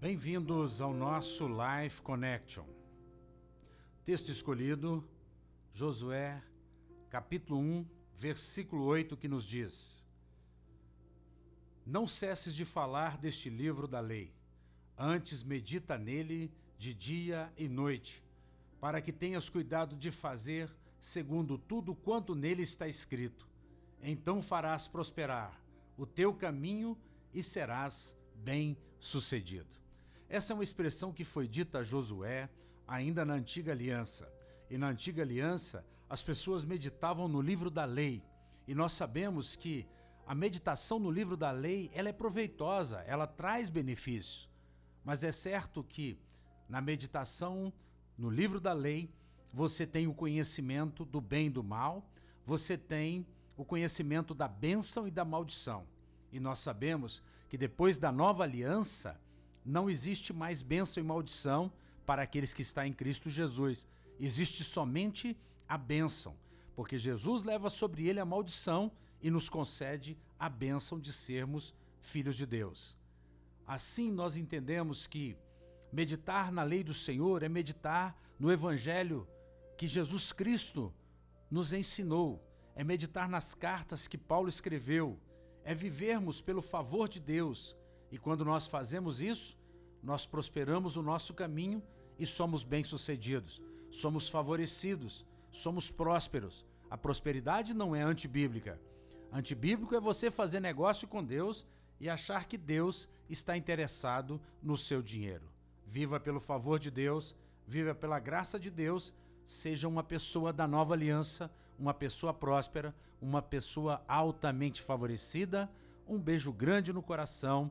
Bem-vindos ao nosso Life Connection. Texto escolhido, Josué, capítulo 1, versículo 8, que nos diz: Não cesses de falar deste livro da lei, antes medita nele de dia e noite, para que tenhas cuidado de fazer segundo tudo quanto nele está escrito. Então farás prosperar o teu caminho e serás bem-sucedido. Essa é uma expressão que foi dita a Josué ainda na antiga aliança. E na antiga aliança, as pessoas meditavam no livro da lei. E nós sabemos que a meditação no livro da lei, ela é proveitosa, ela traz benefícios. Mas é certo que na meditação no livro da lei, você tem o conhecimento do bem e do mal, você tem o conhecimento da bênção e da maldição. E nós sabemos que depois da nova aliança, não existe mais bênção e maldição para aqueles que estão em Cristo Jesus. Existe somente a bênção, porque Jesus leva sobre ele a maldição e nos concede a bênção de sermos filhos de Deus. Assim nós entendemos que meditar na lei do Senhor é meditar no evangelho que Jesus Cristo nos ensinou, é meditar nas cartas que Paulo escreveu, é vivermos pelo favor de Deus, e quando nós fazemos isso, nós prosperamos o nosso caminho e somos bem-sucedidos, somos favorecidos, somos prósperos. A prosperidade não é antibíblica. Antibíblico é você fazer negócio com Deus e achar que Deus está interessado no seu dinheiro. Viva pelo favor de Deus, viva pela graça de Deus, seja uma pessoa da nova aliança, uma pessoa próspera, uma pessoa altamente favorecida. Um beijo grande no coração.